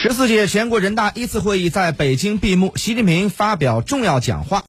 十四届全国人大一次会议在北京闭幕习近平发表重要讲话。